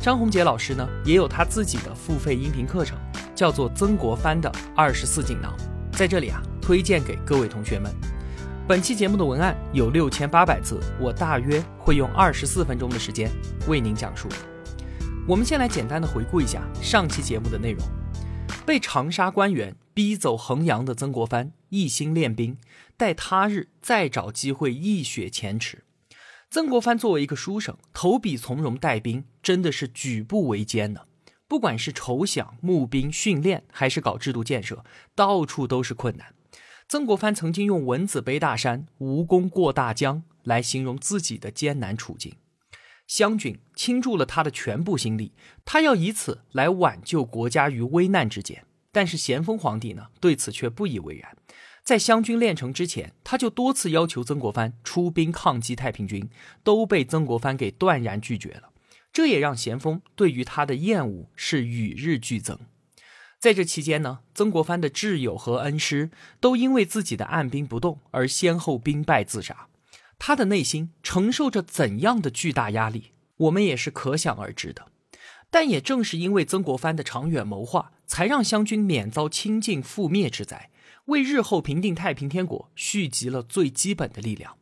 张宏杰老师呢，也有他自己的付费音频课程，叫做《曾国藩的二十四锦囊》。在这里啊，推荐给各位同学们。本期节目的文案有六千八百字，我大约会用二十四分钟的时间为您讲述。我们先来简单的回顾一下上期节目的内容：被长沙官员逼走衡阳的曾国藩，一心练兵，待他日再找机会一雪前耻。曾国藩作为一个书生，投笔从戎带兵，真的是举步维艰呢。不管是筹饷、募兵、训练，还是搞制度建设，到处都是困难。曾国藩曾经用“蚊子背大山，蜈蚣过大江”来形容自己的艰难处境。湘军倾注了他的全部心力，他要以此来挽救国家于危难之间。但是咸丰皇帝呢，对此却不以为然。在湘军练成之前，他就多次要求曾国藩出兵抗击太平军，都被曾国藩给断然拒绝了。这也让咸丰对于他的厌恶是与日俱增。在这期间呢，曾国藩的挚友和恩师都因为自己的按兵不动而先后兵败自杀，他的内心承受着怎样的巨大压力，我们也是可想而知的。但也正是因为曾国藩的长远谋划，才让湘军免遭清尽覆灭之灾。为日后平定太平天国蓄积了最基本的力量。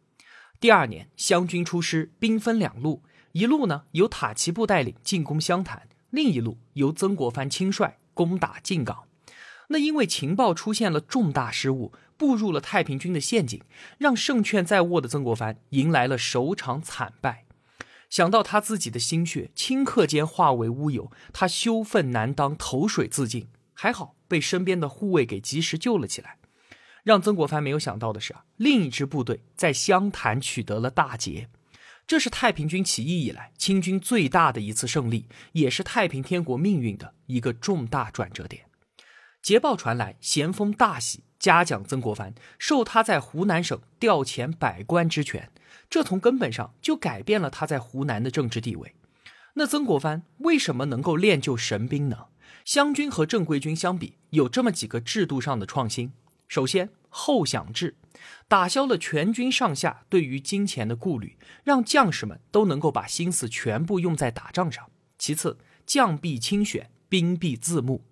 第二年，湘军出师，兵分两路，一路呢由塔奇布带领进攻湘潭，另一路由曾国藩亲率攻打靖港。那因为情报出现了重大失误，步入了太平军的陷阱，让胜券在握的曾国藩迎来了首场惨败。想到他自己的心血顷刻间化为乌有，他羞愤难当，投水自尽。还好被身边的护卫给及时救了起来。让曾国藩没有想到的是啊，另一支部队在湘潭取得了大捷，这是太平军起义以来清军最大的一次胜利，也是太平天国命运的一个重大转折点。捷报传来，咸丰大喜，嘉奖曾国藩，授他在湖南省调遣百官之权，这从根本上就改变了他在湖南的政治地位。那曾国藩为什么能够练就神兵呢？湘军和正规军相比，有这么几个制度上的创新。首先，后饷制打消了全军上下对于金钱的顾虑，让将士们都能够把心思全部用在打仗上。其次，将必亲选，兵必自募。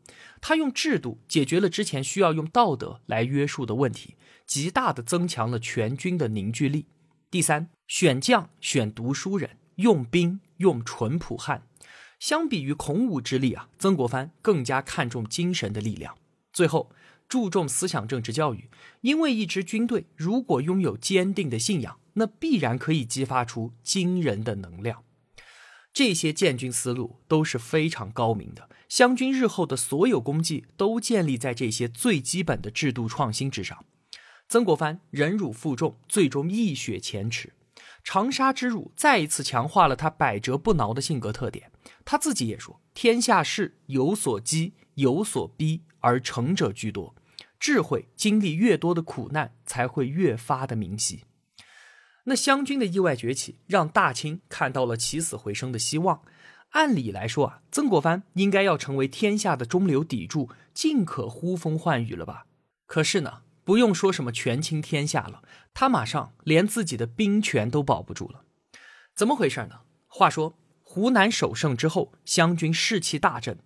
他用制度解决了之前需要用道德来约束的问题，极大的增强了全军的凝聚力。第三，选将选读书人，用兵用淳朴汉。相比于孔武之力啊，曾国藩更加看重精神的力量。最后。注重思想政治教育，因为一支军队如果拥有坚定的信仰，那必然可以激发出惊人的能量。这些建军思路都是非常高明的，湘军日后的所有功绩都建立在这些最基本的制度创新之上。曾国藩忍辱负重，最终一雪前耻。长沙之辱再一次强化了他百折不挠的性格特点。他自己也说：“天下事有所激，有所逼，而成者居多。”智慧经历越多的苦难，才会越发的明晰。那湘军的意外崛起，让大清看到了起死回生的希望。按理来说啊，曾国藩应该要成为天下的中流砥柱，尽可呼风唤雨了吧？可是呢，不用说什么权倾天下了，他马上连自己的兵权都保不住了。怎么回事呢？话说湖南首胜之后，湘军士气大振，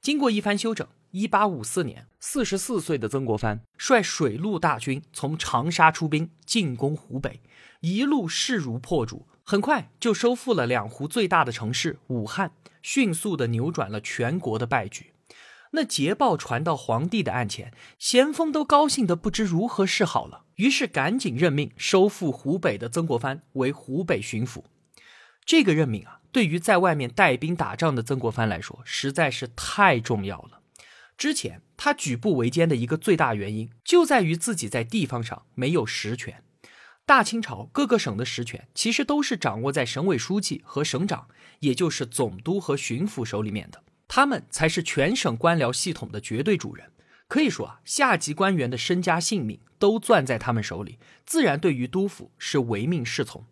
经过一番休整。一八五四年，四十四岁的曾国藩率水陆大军从长沙出兵进攻湖北，一路势如破竹，很快就收复了两湖最大的城市武汉，迅速的扭转了全国的败局。那捷报传到皇帝的案前，咸丰都高兴的不知如何是好了，于是赶紧任命收复湖北的曾国藩为湖北巡抚。这个任命啊，对于在外面带兵打仗的曾国藩来说，实在是太重要了。之前他举步维艰的一个最大原因，就在于自己在地方上没有实权。大清朝各个省的实权其实都是掌握在省委书记和省长，也就是总督和巡抚手里面的。他们才是全省官僚系统的绝对主人。可以说啊，下级官员的身家性命都攥在他们手里，自然对于督府是唯命是从。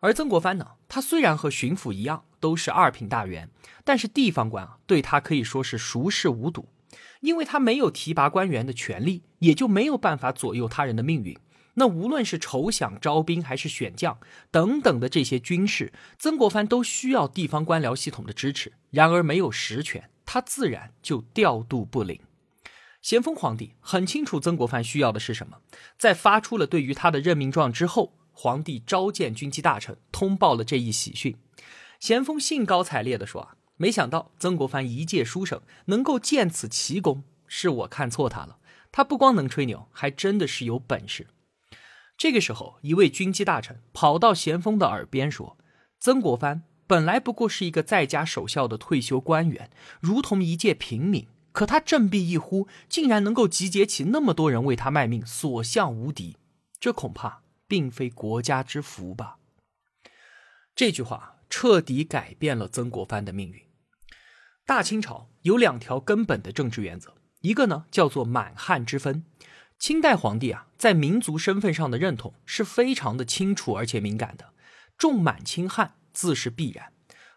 而曾国藩呢，他虽然和巡抚一样都是二品大员，但是地方官啊对他可以说是熟视无睹，因为他没有提拔官员的权利，也就没有办法左右他人的命运。那无论是筹饷招兵还是选将等等的这些军事，曾国藩都需要地方官僚系统的支持。然而没有实权，他自然就调度不灵。咸丰皇帝很清楚曾国藩需要的是什么，在发出了对于他的任命状之后，皇帝召见军机大臣，通报了这一喜讯。咸丰兴高采烈地说：“啊，没想到曾国藩一介书生能够见此奇功，是我看错他了。他不光能吹牛，还真的是有本事。”这个时候，一位军机大臣跑到咸丰的耳边说：“曾国藩本来不过是一个在家守孝的退休官员，如同一介平民。可他振臂一呼，竟然能够集结起那么多人为他卖命，所向无敌。这恐怕并非国家之福吧？”这句话彻底改变了曾国藩的命运。大清朝有两条根本的政治原则，一个呢叫做满汉之分。清代皇帝啊，在民族身份上的认同是非常的清楚而且敏感的，重满轻汉自是必然。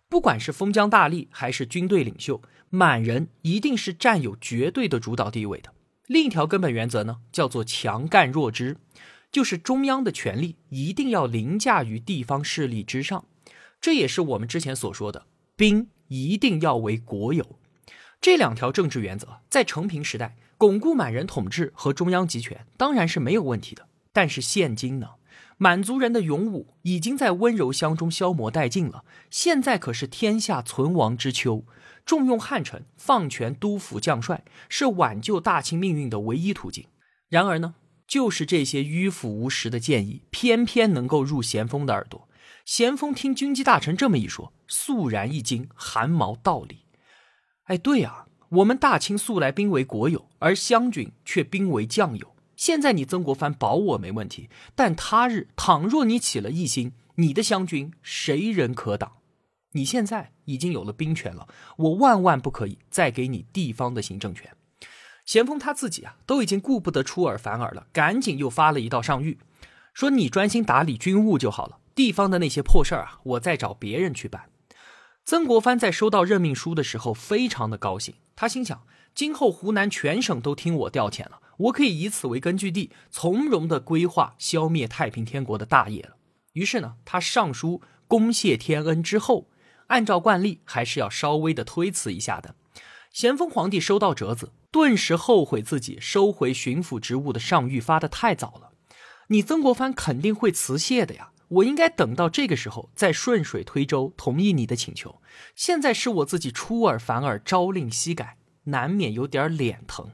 不管是封疆大吏还是军队领袖，满人一定是占有绝对的主导地位的。另一条根本原则呢，叫做强干弱支，就是中央的权力一定要凌驾于地方势力之上。这也是我们之前所说的，兵一定要为国有。这两条政治原则在成平时代。巩固满人统治和中央集权当然是没有问题的，但是现今呢，满族人的勇武已经在温柔乡中消磨殆尽了。现在可是天下存亡之秋，重用汉臣，放权督抚将帅，是挽救大清命运的唯一途径。然而呢，就是这些迂腐无实的建议，偏偏能够入咸丰的耳朵。咸丰听军机大臣这么一说，肃然一惊，汗毛倒立。哎，对呀。我们大清素来兵为国有，而湘军却兵为将有。现在你曾国藩保我没问题，但他日倘若你起了异心，你的湘军谁人可挡？你现在已经有了兵权了，我万万不可以再给你地方的行政权。咸丰他自己啊，都已经顾不得出尔反尔了，赶紧又发了一道上谕，说你专心打理军务就好了，地方的那些破事儿啊，我再找别人去办。曾国藩在收到任命书的时候，非常的高兴。他心想，今后湖南全省都听我调遣了，我可以以此为根据地，从容的规划消灭太平天国的大业了。于是呢，他上书恭谢天恩之后，按照惯例还是要稍微的推辞一下的。咸丰皇帝收到折子，顿时后悔自己收回巡抚职务的上谕发的太早了。你曾国藩肯定会辞谢的呀，我应该等到这个时候再顺水推舟同意你的请求。现在是我自己出尔反尔，朝令夕改。难免有点脸疼，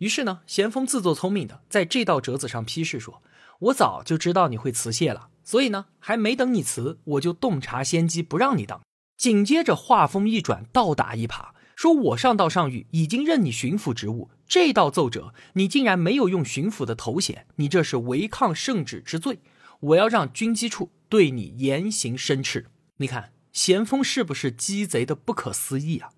于是呢，咸丰自作聪明的在这道折子上批示说：“我早就知道你会辞谢了，所以呢，还没等你辞，我就洞察先机，不让你当。”紧接着话锋一转，倒打一耙，说：“我上道上谕已经任你巡抚职务，这道奏折你竟然没有用巡抚的头衔，你这是违抗圣旨之罪，我要让军机处对你严刑申斥。”你看咸丰是不是鸡贼的不可思议啊？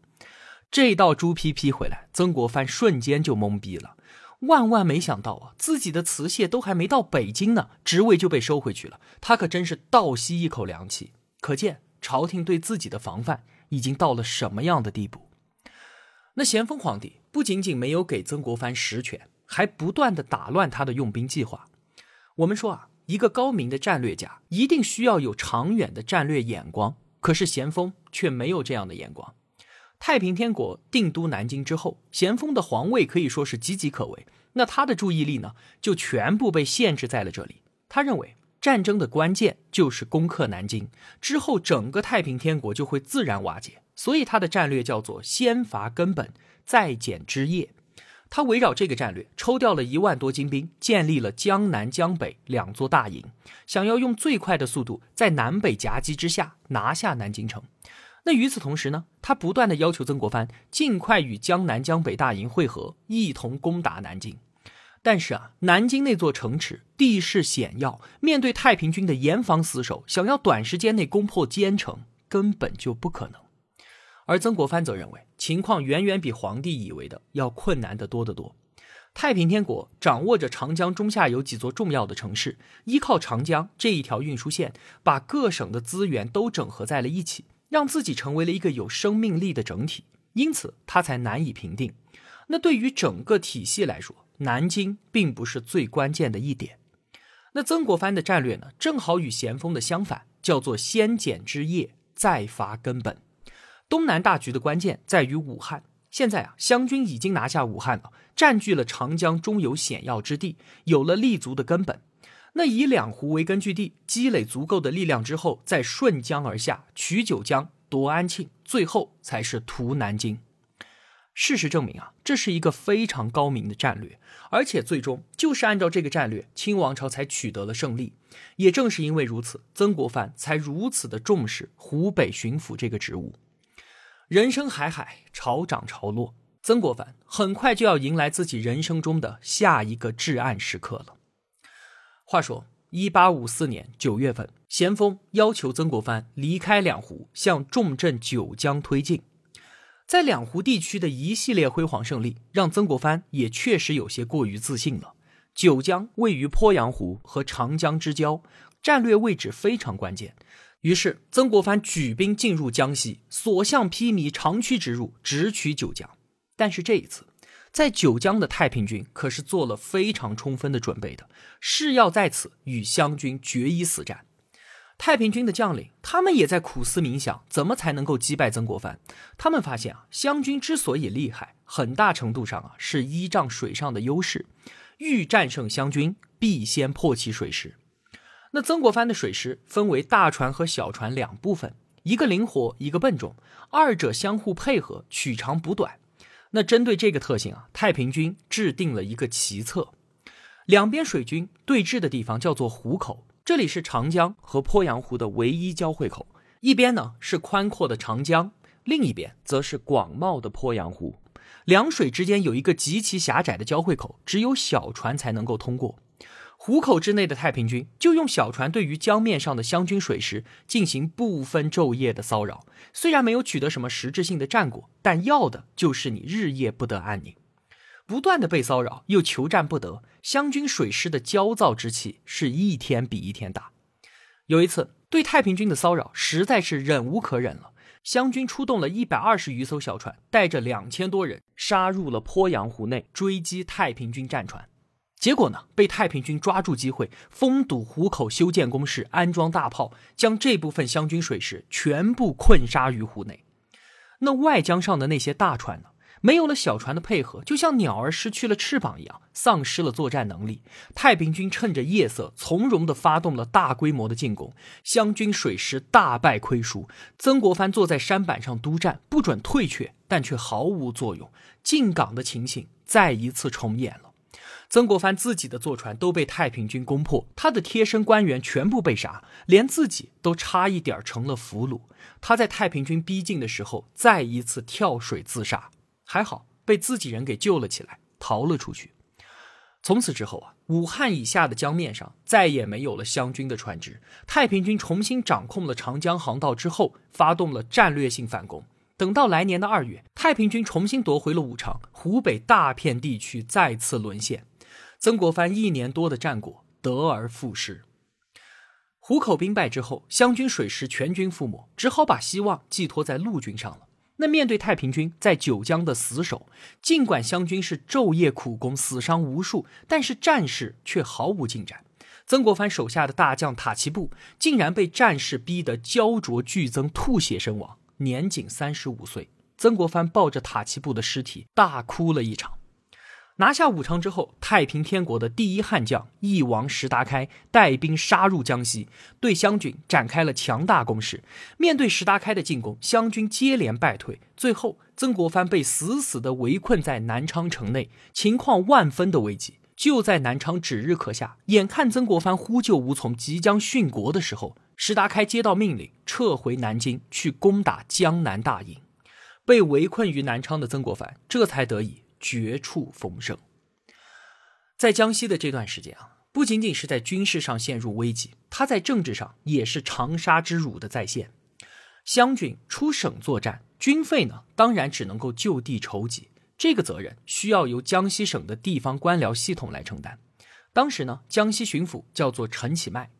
这道朱批批回来，曾国藩瞬间就懵逼了。万万没想到啊，自己的辞谢都还没到北京呢，职位就被收回去了。他可真是倒吸一口凉气。可见朝廷对自己的防范已经到了什么样的地步。那咸丰皇帝不仅仅没有给曾国藩实权，还不断的打乱他的用兵计划。我们说啊，一个高明的战略家一定需要有长远的战略眼光，可是咸丰却没有这样的眼光。太平天国定都南京之后，咸丰的皇位可以说是岌岌可危。那他的注意力呢，就全部被限制在了这里。他认为战争的关键就是攻克南京，之后整个太平天国就会自然瓦解。所以他的战略叫做先伐根本，再减枝叶。他围绕这个战略，抽调了一万多精兵，建立了江南、江北两座大营，想要用最快的速度在南北夹击之下拿下南京城。那与此同时呢，他不断的要求曾国藩尽快与江南、江北大营会合，一同攻打南京。但是啊，南京那座城池地势险要，面对太平军的严防死守，想要短时间内攻破坚城根本就不可能。而曾国藩则认为，情况远远比皇帝以为的要困难得多得多。太平天国掌握着长江中下游几座重要的城市，依靠长江这一条运输线，把各省的资源都整合在了一起，让自己成为了一个有生命力的整体，因此他才难以平定。那对于整个体系来说，南京并不是最关键的一点。那曾国藩的战略呢，正好与咸丰的相反，叫做先剪枝叶，再伐根本。东南大局的关键在于武汉。现在啊，湘军已经拿下武汉了，占据了长江中游险要之地，有了立足的根本。那以两湖为根据地，积累足够的力量之后，再顺江而下，取九江，夺安庆，最后才是屠南京。事实证明啊，这是一个非常高明的战略，而且最终就是按照这个战略，清王朝才取得了胜利。也正是因为如此，曾国藩才如此的重视湖北巡抚这个职务。人生海海，潮涨潮落。曾国藩很快就要迎来自己人生中的下一个至暗时刻了。话说，一八五四年九月份，咸丰要求曾国藩离开两湖，向重镇九江推进。在两湖地区的一系列辉煌胜利，让曾国藩也确实有些过于自信了。九江位于鄱阳湖和长江之交，战略位置非常关键。于是，曾国藩举兵进入江西，所向披靡，长驱直入，直取九江。但是这一次，在九江的太平军可是做了非常充分的准备的，是要在此与湘军决一死战。太平军的将领，他们也在苦思冥想，怎么才能够击败曾国藩？他们发现啊，湘军之所以厉害，很大程度上啊，是依仗水上的优势。欲战胜湘军，必先破其水师。那曾国藩的水师分为大船和小船两部分，一个灵活，一个笨重，二者相互配合，取长补短。那针对这个特性啊，太平军制定了一个奇策。两边水军对峙的地方叫做湖口，这里是长江和鄱阳湖的唯一交汇口。一边呢是宽阔的长江，另一边则是广袤的鄱阳湖。两水之间有一个极其狭窄的交汇口，只有小船才能够通过。湖口之内的太平军就用小船对于江面上的湘军水师进行不分昼夜的骚扰，虽然没有取得什么实质性的战果，但要的就是你日夜不得安宁，不断的被骚扰又求战不得，湘军水师的焦躁之气是一天比一天大。有一次对太平军的骚扰实在是忍无可忍了，湘军出动了一百二十余艘小船，带着两千多人杀入了鄱阳湖内追击太平军战船。结果呢，被太平军抓住机会，封堵湖口，修建工事，安装大炮，将这部分湘军水师全部困杀于湖内。那外江上的那些大船呢，没有了小船的配合，就像鸟儿失去了翅膀一样，丧失了作战能力。太平军趁着夜色，从容地发动了大规模的进攻，湘军水师大败亏输。曾国藩坐在山板上督战，不准退却，但却毫无作用。进港的情形再一次重演了。曾国藩自己的坐船都被太平军攻破，他的贴身官员全部被杀，连自己都差一点成了俘虏。他在太平军逼近的时候，再一次跳水自杀，还好被自己人给救了起来，逃了出去。从此之后啊，武汉以下的江面上再也没有了湘军的船只。太平军重新掌控了长江航道之后，发动了战略性反攻。等到来年的二月，太平军重新夺回了武昌，湖北大片地区再次沦陷。曾国藩一年多的战果得而复失，湖口兵败之后，湘军水师全军覆没，只好把希望寄托在陆军上了。那面对太平军在九江的死守，尽管湘军是昼夜苦攻，死伤无数，但是战事却毫无进展。曾国藩手下的大将塔奇布竟然被战事逼得焦灼剧增，吐血身亡，年仅三十五岁。曾国藩抱着塔奇布的尸体大哭了一场。拿下武昌之后，太平天国的第一悍将翼王石达开带兵杀入江西，对湘军展开了强大攻势。面对石达开的进攻，湘军接连败退，最后曾国藩被死死的围困在南昌城内，情况万分的危急。就在南昌指日可下，眼看曾国藩呼救无从，即将殉国的时候，石达开接到命令，撤回南京去攻打江南大营。被围困于南昌的曾国藩，这才得以。绝处逢生，在江西的这段时间啊，不仅仅是在军事上陷入危机，他在政治上也是长沙之辱的再现。湘军出省作战，军费呢，当然只能够就地筹集，这个责任需要由江西省的地方官僚系统来承担。当时呢，江西巡抚叫做陈启迈，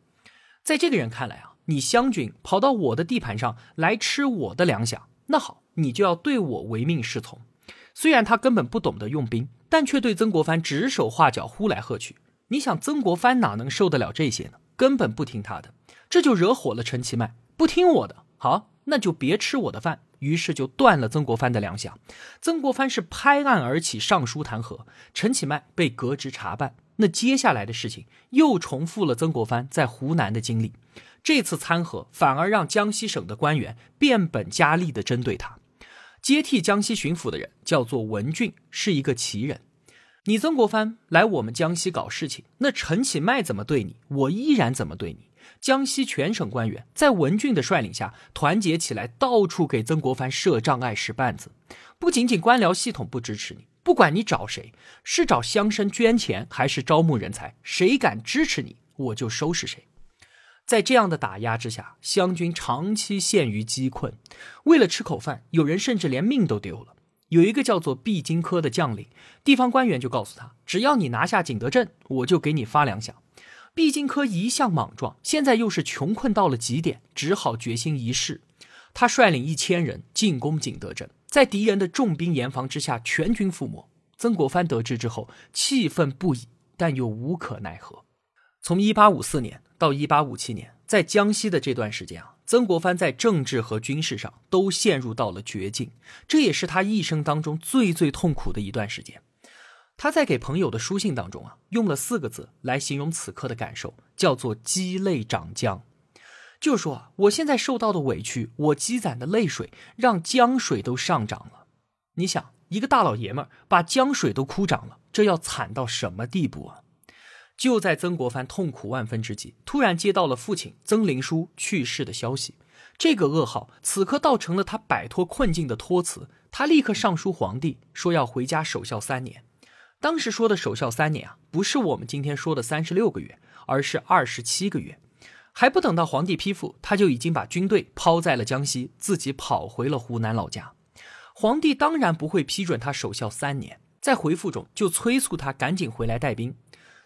在这个人看来啊，你湘军跑到我的地盘上来吃我的粮饷，那好，你就要对我唯命是从。虽然他根本不懂得用兵，但却对曾国藩指手画脚，呼来喝去。你想，曾国藩哪能受得了这些呢？根本不听他的，这就惹火了陈其迈。不听我的，好，那就别吃我的饭。于是就断了曾国藩的粮饷。曾国藩是拍案而起，上书弹劾陈其迈，被革职查办。那接下来的事情又重复了曾国藩在湖南的经历。这次参劾反而让江西省的官员变本加厉地针对他。接替江西巡抚的人叫做文俊，是一个奇人。你曾国藩来我们江西搞事情，那陈启迈怎么对你，我依然怎么对你。江西全省官员在文俊的率领下团结起来，到处给曾国藩设障碍、使绊子。不仅仅官僚系统不支持你，不管你找谁，是找乡绅捐钱，还是招募人才，谁敢支持你，我就收拾谁。在这样的打压之下，湘军长期陷于饥困，为了吃口饭，有人甚至连命都丢了。有一个叫做毕金科的将领，地方官员就告诉他，只要你拿下景德镇，我就给你发粮饷。毕金科一向莽撞，现在又是穷困到了极点，只好决心一试。他率领一千人进攻景德镇，在敌人的重兵严防之下，全军覆没。曾国藩得知之后，气愤不已，但又无可奈何。从一八五四年。到一八五七年，在江西的这段时间啊，曾国藩在政治和军事上都陷入到了绝境，这也是他一生当中最最痛苦的一段时间。他在给朋友的书信当中啊，用了四个字来形容此刻的感受，叫做“积泪涨江”，就说啊，我现在受到的委屈，我积攒的泪水，让江水都上涨了。你想，一个大老爷们儿把江水都哭涨了，这要惨到什么地步啊？就在曾国藩痛苦万分之际，突然接到了父亲曾灵书去世的消息。这个噩耗此刻倒成了他摆脱困境的托词。他立刻上书皇帝，说要回家守孝三年。当时说的守孝三年啊，不是我们今天说的三十六个月，而是二十七个月。还不等到皇帝批复，他就已经把军队抛在了江西，自己跑回了湖南老家。皇帝当然不会批准他守孝三年，在回复中就催促他赶紧回来带兵。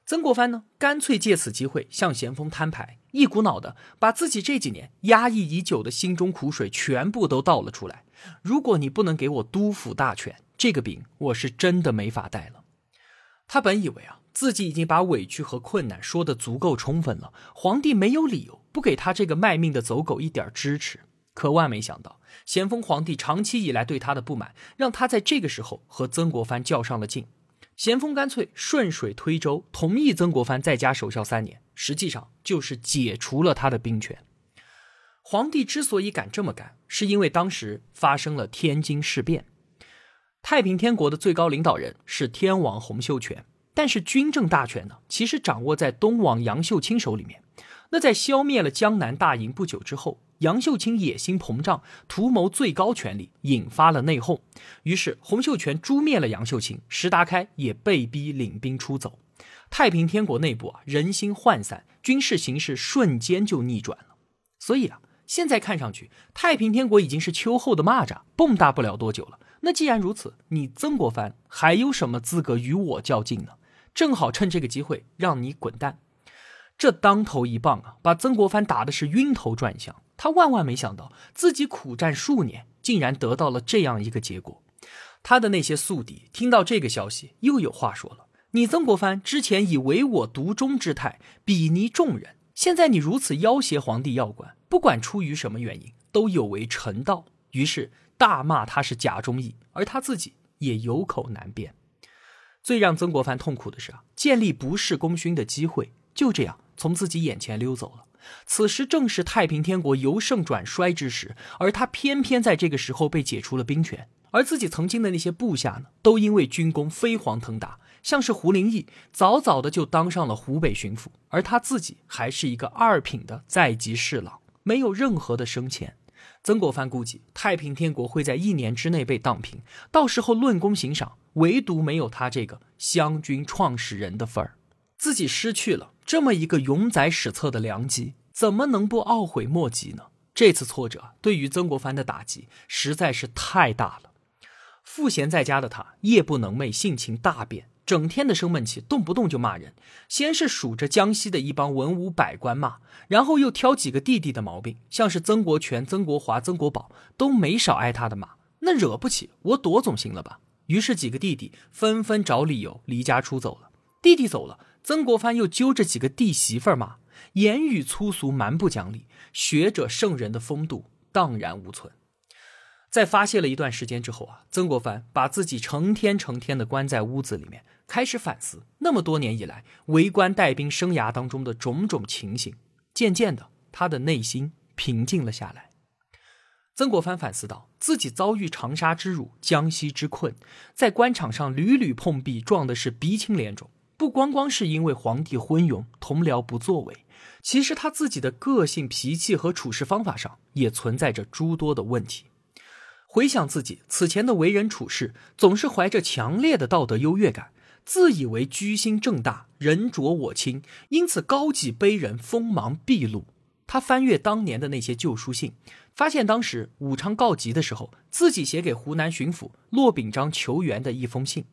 曾国藩呢，干脆借此机会向咸丰摊牌，一股脑的把自己这几年压抑已久的心中苦水全部都倒了出来。如果你不能给我督抚大权，这个饼我是真的没法带了。他本以为啊，自己已经把委屈和困难说得足够充分了，皇帝没有理由不给他这个卖命的走狗一点支持。可万没想到，咸丰皇帝长期以来对他的不满，让他在这个时候和曾国藩较上了劲。咸丰干脆顺水推舟，同意曾国藩在家守孝三年，实际上就是解除了他的兵权。皇帝之所以敢这么干，是因为当时发生了天津事变，太平天国的最高领导人是天王洪秀全，但是军政大权呢，其实掌握在东王杨秀清手里面。那在消灭了江南大营不久之后，杨秀清野心膨胀，图谋最高权力，引发了内讧。于是洪秀全诛灭了杨秀清，石达开也被逼领兵出走。太平天国内部啊，人心涣散，军事形势瞬间就逆转了。所以啊，现在看上去太平天国已经是秋后的蚂蚱，蹦跶不了多久了。那既然如此，你曾国藩还有什么资格与我较劲呢？正好趁这个机会让你滚蛋。这当头一棒啊，把曾国藩打的是晕头转向。他万万没想到，自己苦战数年，竟然得到了这样一个结果。他的那些宿敌听到这个消息，又有话说了：“你曾国藩之前以唯我独忠之态鄙睨众人，现在你如此要挟皇帝要官，不管出于什么原因，都有违臣道。”于是大骂他是假忠义，而他自己也有口难辩。最让曾国藩痛苦的是啊，建立不世功勋的机会就这样。从自己眼前溜走了。此时正是太平天国由盛转衰之时，而他偏偏在这个时候被解除了兵权。而自己曾经的那些部下呢，都因为军功飞黄腾达，像是胡林翼，早早的就当上了湖北巡抚，而他自己还是一个二品的在籍侍郎，没有任何的升迁。曾国藩估计太平天国会在一年之内被荡平，到时候论功行赏，唯独没有他这个湘军创始人的份儿。自己失去了这么一个永载史册的良机，怎么能不懊悔莫及呢？这次挫折对于曾国藩的打击实在是太大了。赋闲在家的他，夜不能寐，性情大变，整天的生闷气，动不动就骂人。先是数着江西的一帮文武百官骂，然后又挑几个弟弟的毛病，像是曾国荃、曾国华、曾国宝都没少挨他的骂。那惹不起，我躲总行了吧？于是几个弟弟纷纷找理由离家出走了。弟弟走了，曾国藩又揪着几个弟媳妇儿骂，言语粗俗，蛮不讲理，学者圣人的风度荡然无存。在发泄了一段时间之后啊，曾国藩把自己成天成天的关在屋子里面，开始反思那么多年以来为官带兵生涯当中的种种情形。渐渐的，他的内心平静了下来。曾国藩反思到，自己遭遇长沙之辱、江西之困，在官场上屡屡碰壁，撞的是鼻青脸肿。不光光是因为皇帝昏庸、同僚不作为，其实他自己的个性、脾气和处事方法上也存在着诸多的问题。回想自己此前的为人处事，总是怀着强烈的道德优越感，自以为居心正大，人浊我清，因此高举卑人，锋芒毕露。他翻阅当年的那些旧书信，发现当时武昌告急的时候，自己写给湖南巡抚骆秉章求援的一封信。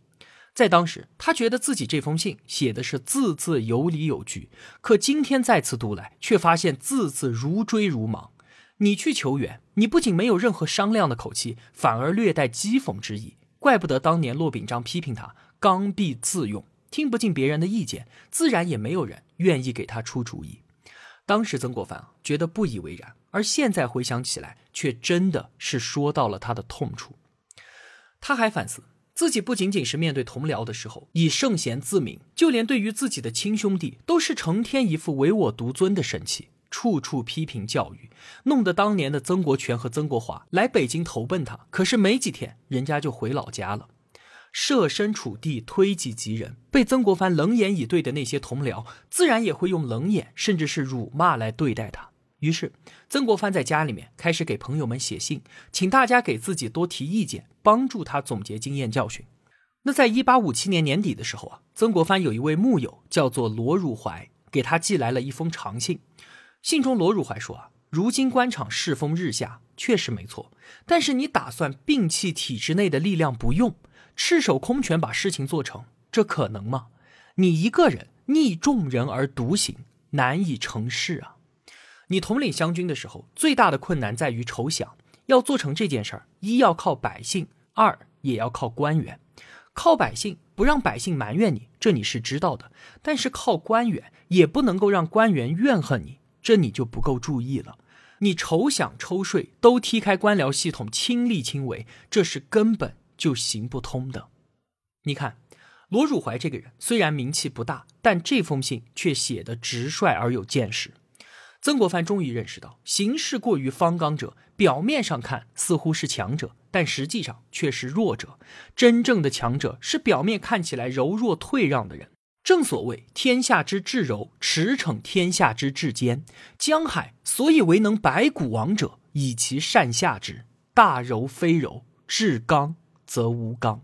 在当时，他觉得自己这封信写的是字字有理有据，可今天再次读来，却发现字字如锥如芒。你去求援，你不仅没有任何商量的口气，反而略带讥讽之意。怪不得当年骆秉章批评他刚愎自用，听不进别人的意见，自然也没有人愿意给他出主意。当时曾国藩觉得不以为然，而现在回想起来，却真的是说到了他的痛处。他还反思自己不仅仅是面对同僚的时候以圣贤自名，就连对于自己的亲兄弟，都是成天一副唯我独尊的神气。处处批评教育，弄得当年的曾国荃和曾国华来北京投奔他，可是没几天，人家就回老家了。设身处地，推己及人，被曾国藩冷眼以对的那些同僚，自然也会用冷眼，甚至是辱骂来对待他。于是，曾国藩在家里面开始给朋友们写信，请大家给自己多提意见，帮助他总结经验教训。那在一八五七年年底的时候啊，曾国藩有一位幕友叫做罗汝怀，给他寄来了一封长信。信中，罗汝怀说：“啊，如今官场世风日下，确实没错。但是你打算摒弃体制内的力量不用，赤手空拳把事情做成，这可能吗？你一个人逆众人而独行，难以成事啊！你统领湘军的时候，最大的困难在于筹饷。要做成这件事儿，一要靠百姓，二也要靠官员。靠百姓不让百姓埋怨你，这你是知道的。但是靠官员，也不能够让官员怨恨你。”这你就不够注意了，你筹饷抽税都踢开官僚系统亲力亲为，这是根本就行不通的。你看，罗汝怀这个人虽然名气不大，但这封信却写得直率而有见识。曾国藩终于认识到，行事过于方刚者，表面上看似乎是强者，但实际上却是弱者。真正的强者是表面看起来柔弱退让的人。正所谓天下之至柔，驰骋天下之至坚。江海所以为能百谷王者，以其善下之。大柔非柔，至刚则无刚。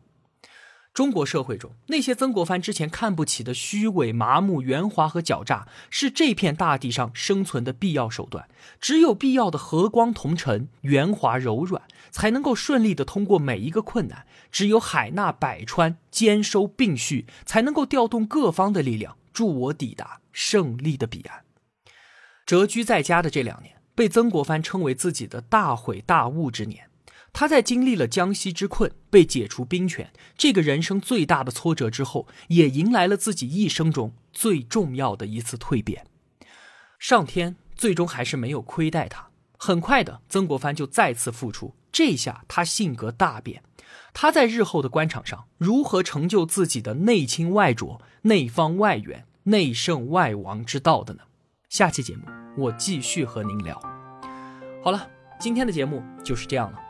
中国社会中，那些曾国藩之前看不起的虚伪、麻木、圆滑和狡诈，是这片大地上生存的必要手段。只有必要的和光同尘、圆滑柔软，才能够顺利的通过每一个困难。只有海纳百川、兼收并蓄，才能够调动各方的力量，助我抵达胜利的彼岸。谪居在家的这两年，被曾国藩称为自己的大悔大悟之年。他在经历了江西之困、被解除兵权这个人生最大的挫折之后，也迎来了自己一生中最重要的一次蜕变。上天最终还是没有亏待他，很快的，曾国藩就再次复出。这下他性格大变，他在日后的官场上如何成就自己的内清外浊、内方外圆、内圣外王之道的呢？下期节目我继续和您聊。好了，今天的节目就是这样了。